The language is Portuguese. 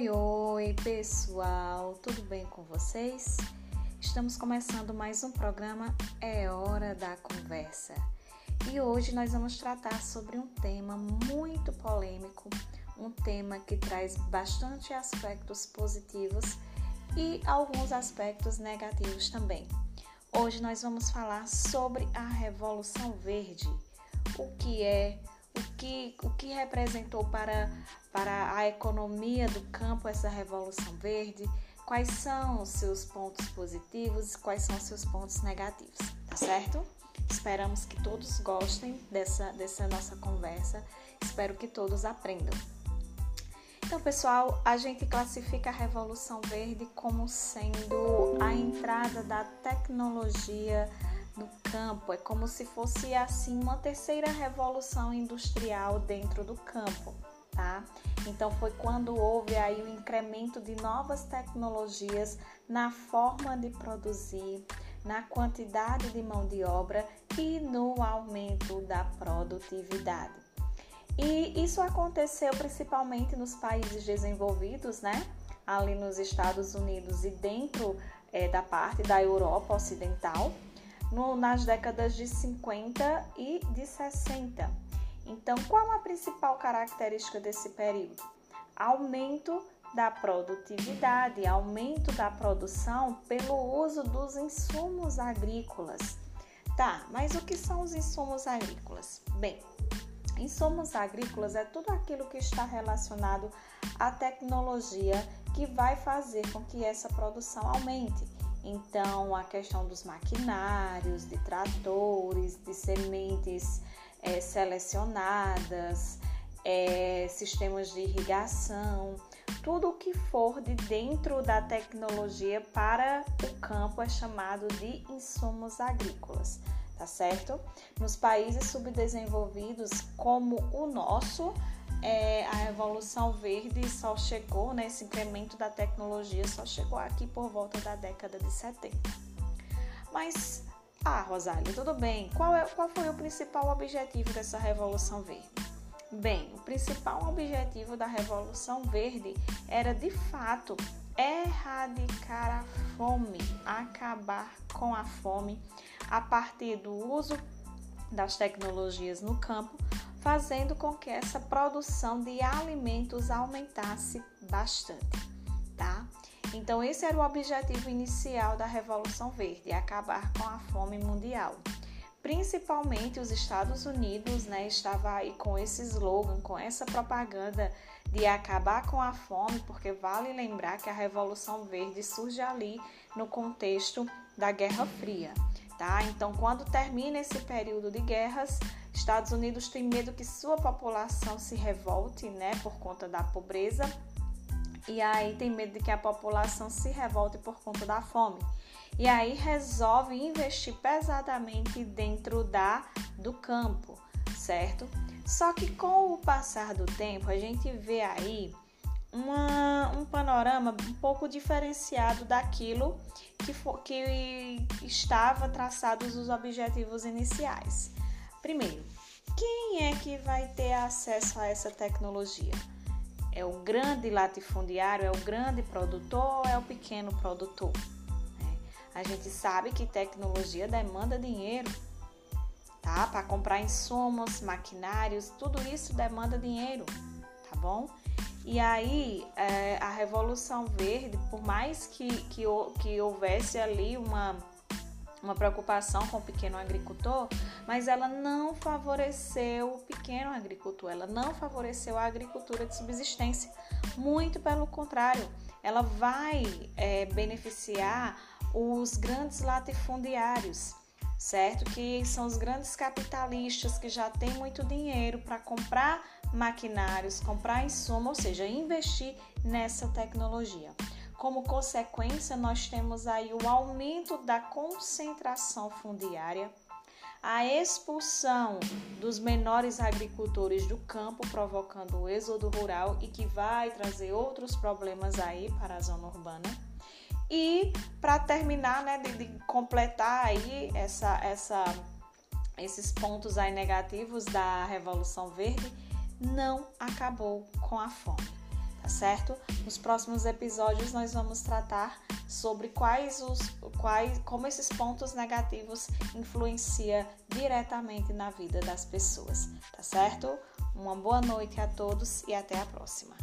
Oi, oi, pessoal, tudo bem com vocês? Estamos começando mais um programa É Hora da Conversa e hoje nós vamos tratar sobre um tema muito polêmico, um tema que traz bastante aspectos positivos e alguns aspectos negativos também. Hoje nós vamos falar sobre a Revolução Verde, o que é, o que, o que representou para, para a economia do campo essa Revolução Verde, quais são os seus pontos positivos e quais são os seus pontos negativos, tá certo? Esperamos que todos gostem dessa, dessa nossa conversa, espero que todos aprendam. Então, pessoal, a gente classifica a Revolução Verde como sendo a entrada da tecnologia no campo. É como se fosse assim uma terceira revolução industrial dentro do campo, tá? Então foi quando houve aí o incremento de novas tecnologias na forma de produzir, na quantidade de mão de obra e no aumento da produtividade. E isso aconteceu principalmente nos países desenvolvidos, né? Ali nos Estados Unidos e dentro é, da parte da Europa Ocidental, no, nas décadas de 50 e de 60. Então, qual a principal característica desse período? Aumento da produtividade, aumento da produção pelo uso dos insumos agrícolas. Tá, mas o que são os insumos agrícolas? Bem, insumos agrícolas é tudo aquilo que está relacionado à tecnologia que vai fazer com que essa produção aumente. Então, a questão dos maquinários, de tratores, de sementes é, selecionadas, é, sistemas de irrigação, tudo o que for de dentro da tecnologia para o campo é chamado de insumos agrícolas, tá certo? Nos países subdesenvolvidos como o nosso, é, a Revolução Verde só chegou, né, esse incremento da tecnologia só chegou aqui por volta da década de 70. Mas, ah, Rosália, tudo bem. Qual, é, qual foi o principal objetivo dessa Revolução Verde? Bem, o principal objetivo da Revolução Verde era de fato erradicar a fome, acabar com a fome a partir do uso das tecnologias no campo fazendo com que essa produção de alimentos aumentasse bastante, tá? Então esse era o objetivo inicial da Revolução Verde, acabar com a fome mundial. Principalmente os Estados Unidos, né, estava aí com esse slogan, com essa propaganda de acabar com a fome, porque vale lembrar que a Revolução Verde surge ali no contexto da Guerra Fria, tá? Então, quando termina esse período de guerras, Estados Unidos tem medo que sua população se revolte, né, por conta da pobreza. E aí tem medo de que a população se revolte por conta da fome. E aí resolve investir pesadamente dentro da do campo, certo? Só que com o passar do tempo, a gente vê aí uma, um panorama um pouco diferenciado daquilo que, for, que estava traçados os objetivos iniciais. Primeiro, quem é que vai ter acesso a essa tecnologia? É o grande latifundiário, é o grande produtor ou é o pequeno produtor? É. A gente sabe que tecnologia demanda dinheiro, tá? Para comprar insumos, maquinários, tudo isso demanda dinheiro, tá bom? E aí, é, a Revolução Verde, por mais que, que, que houvesse ali uma uma preocupação com o pequeno agricultor, mas ela não favoreceu o pequeno agricultor, ela não favoreceu a agricultura de subsistência. Muito pelo contrário, ela vai é, beneficiar os grandes latifundiários, certo? Que são os grandes capitalistas que já têm muito dinheiro para comprar maquinários, comprar insumo, ou seja, investir nessa tecnologia. Como consequência, nós temos aí o aumento da concentração fundiária, a expulsão dos menores agricultores do campo, provocando o êxodo rural e que vai trazer outros problemas aí para a zona urbana. E para terminar, né, de, de, completar aí essa, essa, esses pontos aí negativos da Revolução Verde, não acabou com a fome certo? Nos próximos episódios nós vamos tratar sobre quais os quais como esses pontos negativos influenciam diretamente na vida das pessoas, tá certo? Uma boa noite a todos e até a próxima.